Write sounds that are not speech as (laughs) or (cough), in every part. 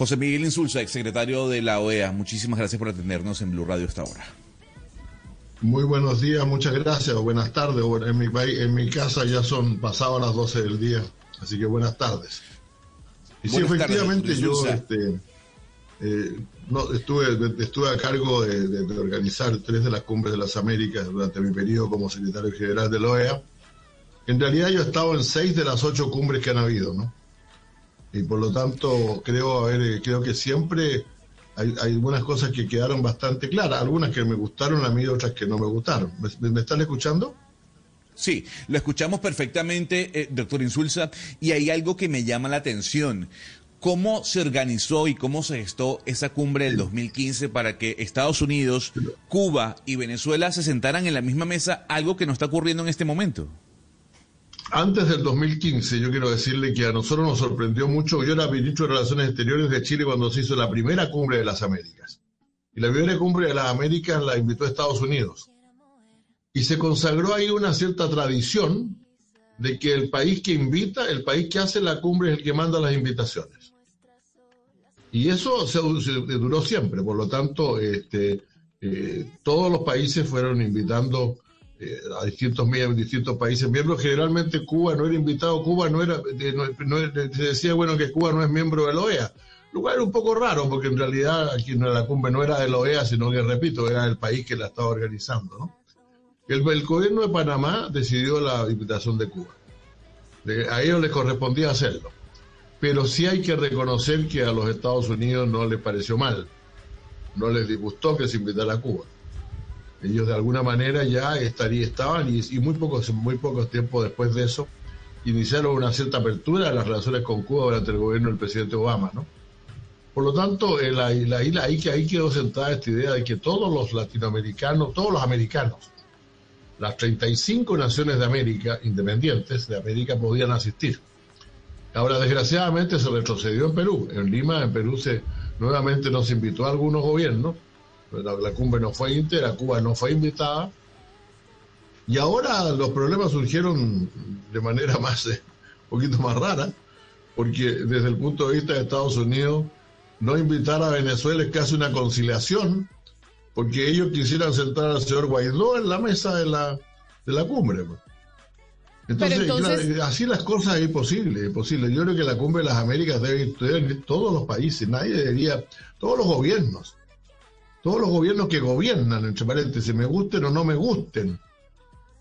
José Miguel Insulza, exsecretario de la OEA, muchísimas gracias por atendernos en Blue Radio esta hora. Muy buenos días, muchas gracias, buenas tardes. En mi, en mi casa ya son pasadas las 12 del día, así que buenas tardes. Y sí, efectivamente yo este, eh, no, estuve, estuve a cargo de, organizar tres de las cumbres de las Américas durante mi periodo como secretario general de la OEA. En realidad yo he estado en seis de las ocho cumbres que han habido, ¿no? Y por lo tanto creo, a ver, creo que siempre hay, algunas cosas que quedaron bastante claras, algunas que me gustaron a mí otras que no me gustaron. ¿Me, están escuchando? Sí, lo escuchamos perfectamente, eh, doctor Insulza, y hay algo que me llama la atención. ¿Cómo se organizó y cómo se gestó esa cumbre del 2015 para que Estados Unidos, Cuba y Venezuela se sentaran en la misma mesa, algo que no está ocurriendo en este momento? Antes del 2015, yo quiero decirle que a nosotros nos sorprendió mucho. Yo era ministro de Relaciones Exteriores de Chile cuando se hizo la primera cumbre de las Américas. Y la primera cumbre de las Américas la invitó Estados Unidos. Y se consagró ahí una cierta tradición de que el país que invita, el país que hace la cumbre es el que manda las invitaciones. Y eso se, duró siempre. Por lo tanto, este, eh, todos los países fueron invitando a distintos, distintos países miembros. Generalmente Cuba no era invitado, Cuba no era, se decía bueno que Cuba no es miembro de la OEA. Era un poco raro, porque en realidad aquí la cumbre no era de la OEA, sino que, repito, era el país que la estaba organizando. El, el gobierno de Panamá decidió la invitación de Cuba. a ellos les correspondía hacerlo. Pero sí hay que reconocer que a los Estados Unidos no les pareció mal. No les disgustó que se invitara a Cuba ellos de alguna manera ya estaría, estaban y, muy pocos muy pocos tiempos después de eso iniciaron una cierta apertura de las relaciones con Cuba durante el gobierno del presidente Obama, ¿no? Por lo tanto, en la, isla ahí, ahí quedó sentada esta idea de que todos los latinoamericanos, todos los americanos, las 35 naciones de América, independientes de América, podían asistir. Ahora, desgraciadamente, se retrocedió en Perú. En Lima, en Perú, se nuevamente nos invitó a algunos gobiernos la, cumbre no fue íntegra, Cuba no fue invitada. Y ahora los problemas surgieron de manera (laughs) más, eh, un poquito más rara, porque desde el punto de vista de Estados Unidos, no invitar a Venezuela es casi una conciliación, porque ellos quisieran sentar al señor Guaidó en la mesa de la, de la cumbre. Pues. Entonces, así las cosas es imposible, es posible. Yo creo que la cumbre de las Américas debe, debe ir todos los países, nadie debería, todos los gobiernos todos los gobiernos que gobiernan, entre paréntesis, me gusten o no me gusten.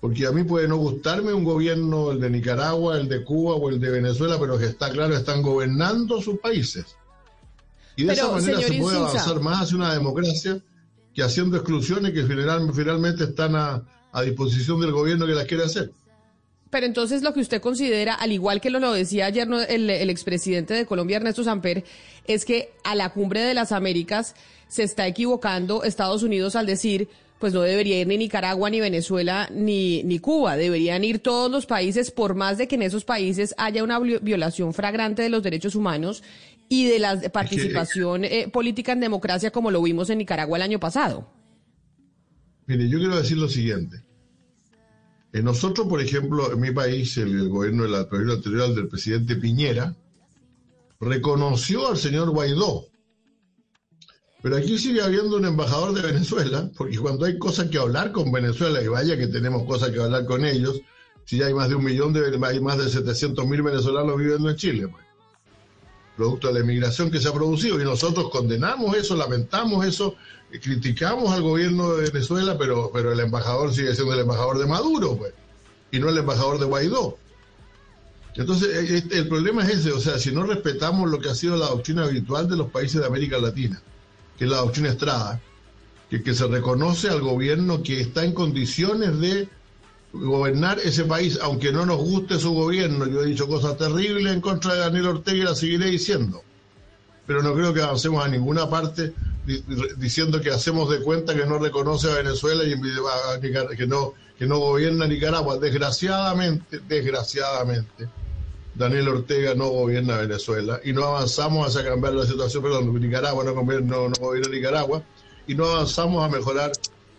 Porque a mí puede no gustarme un gobierno, el de Nicaragua, el de Cuba o el de Venezuela, pero que está claro, están gobernando sus países. Y de esa manera se puede avanzar más hacia una democracia que haciendo exclusiones que finalmente están a, disposición del gobierno que las quiere hacer. Pero entonces lo que usted considera, al igual que lo, lo decía ayer el, el expresidente de Colombia, Ernesto Samper, es que a la cumbre de las Américas se está equivocando Estados Unidos al decir, pues no debería ir ni Nicaragua, ni Venezuela, ni, ni Cuba. Deberían ir todos los países, por más de que en esos países haya una violación fragrante de los derechos humanos y de la participación eh, política en democracia, como lo vimos en Nicaragua el año pasado. Mire, yo quiero decir lo siguiente. En nosotros, por ejemplo, en mi país, el, gobierno de la gobierno anterior del presidente Piñera reconoció al señor Guaidó. Pero aquí sigue habiendo un embajador de Venezuela, porque cuando hay cosas que hablar con Venezuela, y vaya que tenemos cosas que hablar con ellos, si ya hay más de un millón, de, hay más de 700 mil venezolanos viviendo en Chile, pues, producto de la emigración que se ha producido, y nosotros condenamos eso, lamentamos eso, criticamos al gobierno de Venezuela, pero, pero el embajador sigue siendo el embajador de Maduro, pues, y no el embajador de Guaidó. Entonces, e, e, el problema es ese, o sea, si no respetamos lo que ha sido la doctrina habitual de los países de América Latina, que es la doctrina Estrada, que, que se reconoce al gobierno que está en condiciones de gobernar ese país, aunque no nos guste su gobierno. Yo he dicho cosas terribles en contra de Daniel Ortega y las seguiré diciendo. Pero no creo que avancemos a ninguna parte diciendo que hacemos de cuenta que no reconoce a Venezuela y que no, que no gobierna Nicaragua. Desgraciadamente, desgraciadamente, Daniel Ortega no gobierna Venezuela y no avanzamos hacia cambiar la situación, perdón, Nicaragua no, gobierna Nicaragua y no avanzamos a mejorar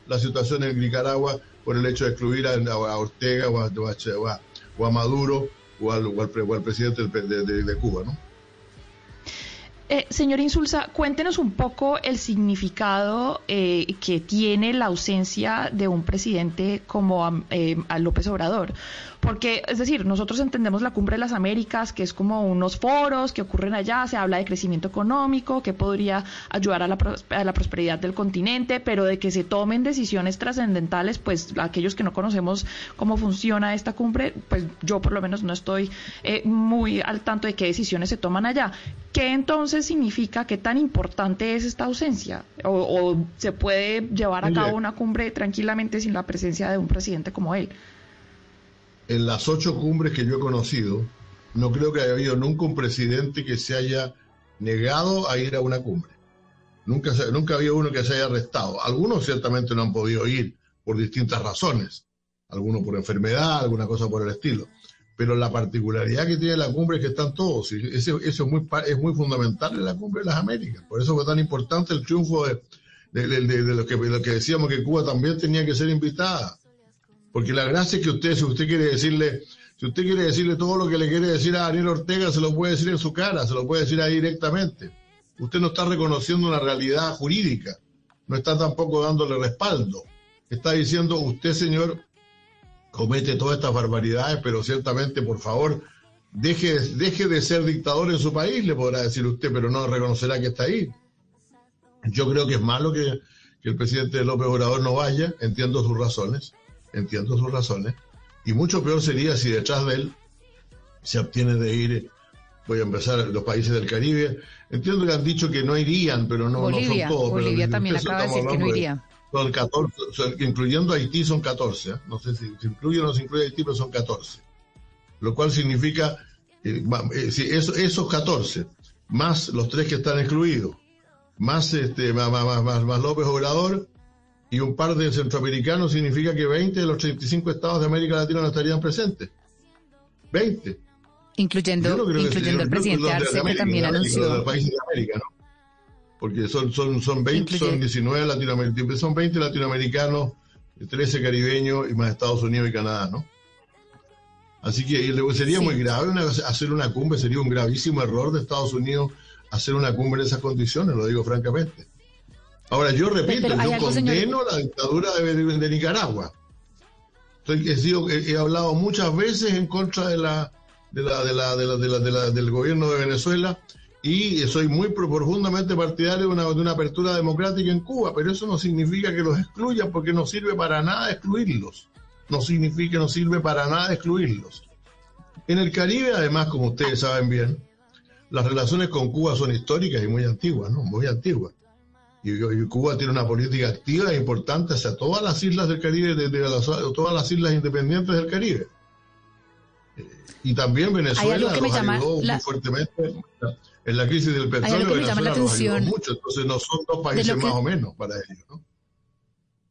la situación en Nicaragua por el hecho de excluir a, Ortega o a, Maduro o al, presidente de, Cuba, ¿no? Eh, señor Insulza, cuéntenos un poco el significado eh, que tiene la ausencia de un presidente como eh, López Obrador. Porque, es decir, nosotros entendemos la Cumbre de las Américas, que es como unos foros que ocurren allá, se habla de crecimiento económico, que podría ayudar a la, a la prosperidad del continente, pero de que se tomen decisiones trascendentales, pues aquellos que no conocemos cómo funciona esta cumbre, pues yo por lo menos no estoy muy al tanto de qué decisiones se toman allá. ¿Qué entonces significa? ¿Qué tan importante es esta ausencia? ¿O, se puede llevar a cabo una cumbre tranquilamente sin la presencia de un presidente como él? En las ocho cumbres que yo he conocido, no creo que haya habido nunca un presidente que se haya negado a ir a una cumbre. Nunca, nunca había uno que se haya arrestado. Algunos ciertamente no han podido ir por distintas razones. Algunos por enfermedad, alguna cosa por el estilo pero la particularidad que tiene la cumbre es que están todos, y eso, es, muy, es muy fundamental en la cumbre de las Américas. Por eso fue tan importante el triunfo de, lo, que, que decíamos que Cuba también tenía que ser invitada. Porque la gracia es que usted, si usted quiere decirle, si usted quiere decirle todo lo que le quiere decir a Daniel Ortega, se lo puede decir en su cara, se lo puede decir ahí directamente. Usted no está reconociendo una realidad jurídica, no está tampoco dándole respaldo. Está diciendo, usted, señor, comete todas estas barbaridades, pero ciertamente, por favor, deje, deje de ser dictador en su país, le podrá decir usted, pero no reconocerá que está ahí. Yo creo que es malo que, el presidente López Obrador no vaya, entiendo sus razones, entiendo sus razones, y mucho peor sería si detrás de él se obtiene de ir, voy a empezar, los países del Caribe. Entiendo que han dicho que no irían, pero no, no son todos. Bolivia también acaba de decir que no iría. Son 14, incluyendo Haití son 14, ¿eh? no sé si se incluye o no se incluye Haití, pero son 14. Lo cual significa, eh, eh, esos 14, más los tres que están excluidos, más, este, más, más, López Obrador y un par de centroamericanos, significa que 20 de los 35 estados de América Latina no estarían presentes. 20. Incluyendo, incluyendo el presidente Arce, que también anunció. países de América, ¿no? Porque son, son, son 20, son 19 latinoamericanos, son 20 latinoamericanos, 13 caribeños y más Estados Unidos y Canadá, ¿no? Así que sería muy grave hacer una cumbre, sería un gravísimo error de Estados Unidos hacer una cumbre en esas condiciones, lo digo francamente. Ahora, yo repito, yo condeno la dictadura de, Nicaragua. he, he, hablado muchas veces en contra de la, de la, de la, de la, del gobierno de Venezuela y soy muy profundamente partidario de una, de una, apertura democrática en Cuba, pero eso no significa que los excluya porque no sirve para nada excluirlos. No significa, no sirve para nada excluirlos. En el Caribe, además, como ustedes saben bien, las relaciones con Cuba son históricas y muy antiguas, ¿no? Muy antiguas. Y, Cuba tiene una política activa e importante hacia todas las islas del Caribe, desde todas las islas independientes del Caribe. Y también Venezuela los ayudó muy fuertemente en la crisis del petróleo Venezuela nos ayudó mucho, entonces no son dos países más o menos para ellos, ¿no?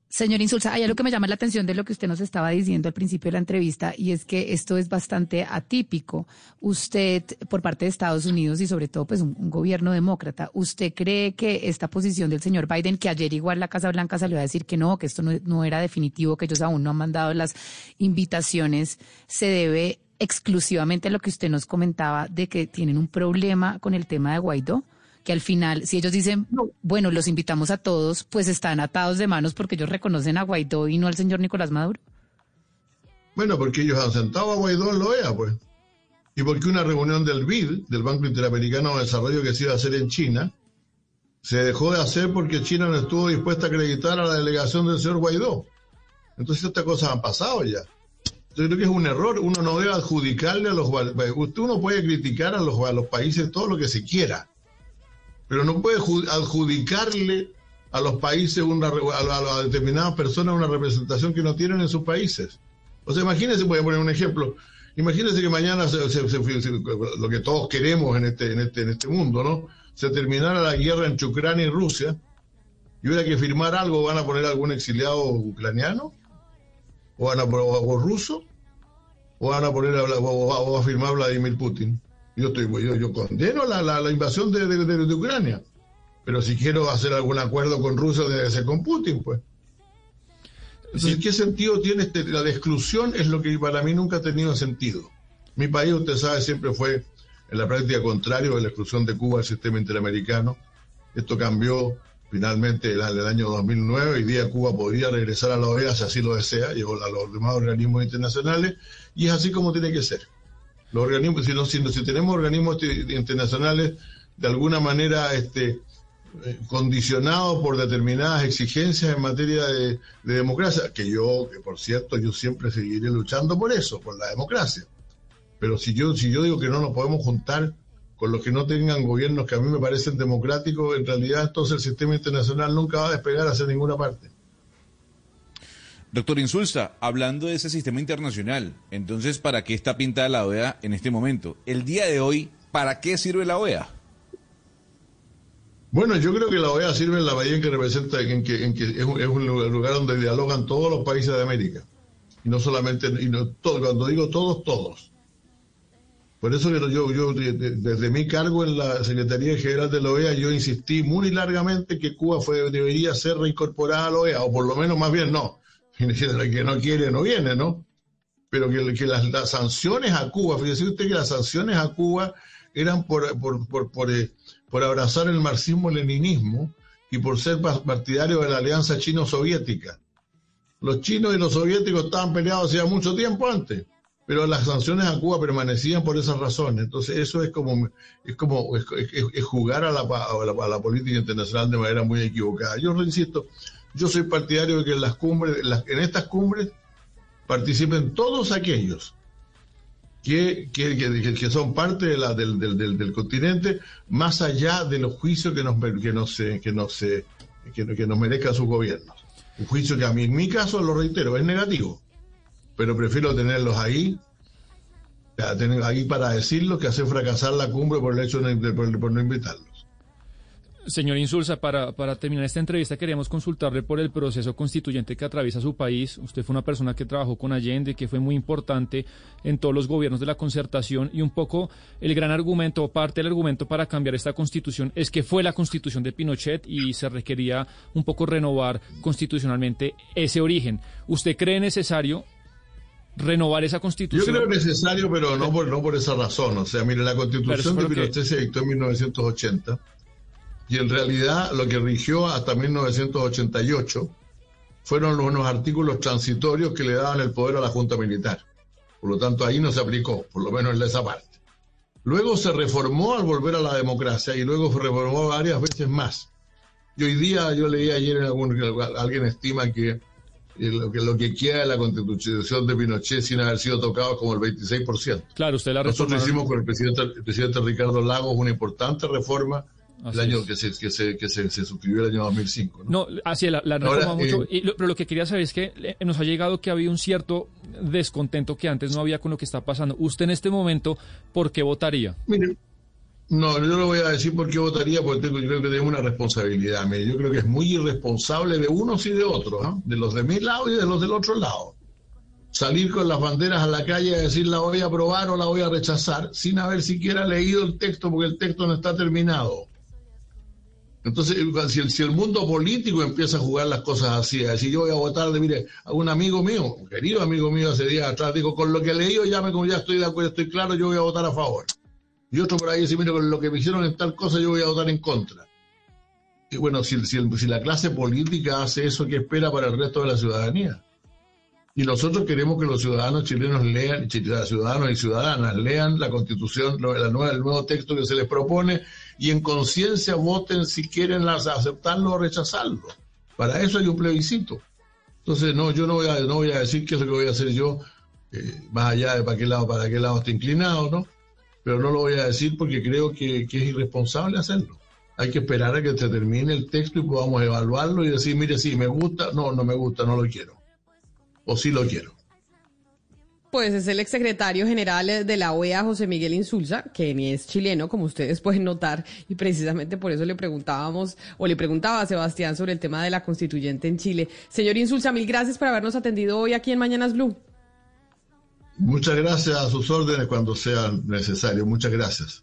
Señor Insulza, hay algo que me llama la atención de lo que usted nos estaba diciendo al principio de la entrevista y es que esto es bastante atípico. Usted, por parte de Estados Unidos y sobre todo pues un, gobierno demócrata, ¿usted cree que esta posición del señor Biden, que ayer igual la Casa Blanca salió a decir que no, que esto no, no era definitivo, que ellos aún no han mandado las invitaciones, se debe exclusivamente lo que usted nos comentaba de que tienen un problema con el tema de Guaidó? Que al final, si ellos dicen, bueno, los invitamos a todos, pues están atados de manos porque ellos reconocen a Guaidó y no al señor Nicolás Maduro. Bueno, porque ellos han sentado a Guaidó en la OEA, pues. Y porque una reunión del BID, del Banco Interamericano de Desarrollo que se iba a hacer en China, se dejó de hacer porque China no estuvo dispuesta a acreditar a la delegación del señor Guaidó. Entonces estas cosas han pasado ya. Yo creo que es un error. Uno no debe adjudicarle a los... Usted uno puede criticar a los, a los países todo lo que se quiera, pero no puede adjudicarle a los países, una, a, determinadas personas una representación que no tienen en sus países. O sea, imagínense, voy a poner un ejemplo. Imagínense que mañana lo que todos queremos en este, en este, en este mundo, ¿no? Se terminara la guerra entre Ucrania y Rusia y hubiera que firmar algo, van a poner algún exiliado ucraniano o van a o ruso o van a poner a, firmar Vladimir Putin. Yo estoy yo, yo condeno la, la, invasión de, de, Ucrania, pero si quiero hacer algún acuerdo con Rusia debe ser con Putin, pues. Entonces, ¿qué sentido tiene este, la exclusión? Es lo que para mí nunca ha tenido sentido. Mi país, usted sabe, siempre fue en la práctica contrario de la exclusión de Cuba del sistema interamericano. Esto cambió finalmente en el año 2009. Hoy día Cuba podría regresar a la OEA si así lo desea, y a los demás organismos internacionales, y es así como tiene que ser. Los organismos, si, no, si, tenemos organismos internacionales de alguna manera este, eh, condicionados por determinadas exigencias en materia de, democracia, que yo, que por cierto, yo siempre seguiré luchando por eso, por la democracia. Pero si yo, si yo digo que no nos podemos juntar con los que no tengan gobiernos que a mí me parecen democráticos, en realidad entonces el sistema internacional nunca va a despegar hacia ninguna parte. Doctor Insulza, hablando de ese sistema internacional, entonces, ¿para qué está pintada la OEA en este momento? El día de hoy, ¿para qué sirve la OEA? Bueno, yo creo que la OEA sirve en la medida en que representa, en que, en que es, un, lugar donde dialogan todos los países de América. Y no solamente, y no, todo, cuando digo todos, todos. Por eso yo, yo desde mi cargo en la Secretaría General de la OEA, yo insistí muy largamente que Cuba fue, debería ser reincorporada a la OEA, o por lo menos más bien no. (laughs) El que no quiere no viene, ¿no? Pero que, las, sanciones a Cuba, fíjese usted que las sanciones a Cuba eran por, por, por, por eh, por abrazar el marxismo-leninismo y por ser partidario de la alianza chino-soviética. Los chinos y los soviéticos estaban peleados hacía mucho tiempo antes, pero las sanciones a Cuba permanecían por esas razones. Entonces eso es como, es como es, jugar a la, a, la, política internacional de manera muy equivocada. Yo insisto, yo soy partidario de que en las cumbres, en estas cumbres participen todos aquellos que, que, son parte de la, del, del, del, continente, más allá de los juicios que nos, que nos, que nos, que, nos merezcan sus gobiernos. Un juicio que a mí, en mi caso, lo reitero, es negativo, pero prefiero tenerlos ahí, tener ahí para decirlo, que hacer fracasar la cumbre por el hecho de, por no invitarlos. Señor Insulza, para, para terminar esta entrevista queríamos consultarle por el proceso constituyente que atraviesa su país. Usted fue una persona que trabajó con Allende, que fue muy importante en todos los gobiernos de la concertación y un poco el gran argumento o parte del argumento para cambiar esta constitución es que fue la constitución de Pinochet y se requería un poco renovar constitucionalmente ese origen. ¿Usted cree necesario renovar esa constitución. Yo creo necesario, pero no por, no por esa razón. O sea, mire, la constitución de Pinochet se dictó en 1980 y en realidad lo que rigió hasta 1988 fueron unos artículos transitorios que le daban el poder a la Junta Militar. Por lo tanto, ahí no se aplicó, por lo menos en esa parte. Luego se reformó al volver a la democracia y luego se reformó varias veces más. Y hoy día, yo leí ayer en algún, alguien estima que lo que, lo que queda de la constitución de Pinochet sin haber sido tocado como el 26%. Claro, usted la Nosotros hicimos con el presidente, el presidente Ricardo Lagos una importante reforma el año que, se, que, se, que se, suscribió el año 2005. No, no así la, la reforma mucho. Eh, pero lo que quería saber es que nos ha llegado que había un cierto descontento que antes no había con lo que está pasando. Usted en este momento, ¿por qué votaría? Mire, no, yo no voy a decir por qué votaría, porque tengo, yo creo que tengo una responsabilidad. Mire, yo creo que es muy irresponsable de unos y de otros, ¿no? de los de mi lado y de los del otro lado. Salir con las banderas a la calle a decir la voy a aprobar o la voy a rechazar, sin haber siquiera leído el texto, porque el texto no está terminado entonces, si el, mundo político empieza a jugar las cosas así, a decir yo voy a votar de, mire, a un amigo mío, un querido amigo mío hace días atrás, dijo, con lo que leí ya me como ya estoy de acuerdo, estoy claro, yo voy a votar a favor. Y otro por ahí dice, mire, con lo que me hicieron en tal cosa, yo voy a votar en contra. Y bueno, si, si la clase política hace eso, ¿qué espera para el resto de la ciudadanía? Y nosotros queremos que los ciudadanos chilenos lean, ciudadanos y ciudadanas lean la constitución, la nueva, el nuevo texto que se les propone y en conciencia voten si quieren aceptarlo o rechazarlo. Para eso hay un plebiscito. Entonces, no, yo no voy a, no voy a decir qué es lo que voy a hacer yo, eh, más allá de para qué lado, para qué lado está inclinado, ¿no? Pero no lo voy a decir porque creo que, que es irresponsable hacerlo. Hay que esperar a que se termine el texto y podamos evaluarlo y decir, mire, si me gusta, no, no me gusta, no lo quiero. O sí lo quiero. Pues es el exsecretario general de la OEA, José Miguel Insulza, que ni es chileno, como ustedes pueden notar, y precisamente por eso le preguntábamos, o le preguntaba a Sebastián sobre el tema de la constituyente en Chile. Señor Insulza, mil gracias por habernos atendido hoy aquí en Mañanas Blue. Muchas gracias a sus órdenes cuando sea necesario. Muchas gracias.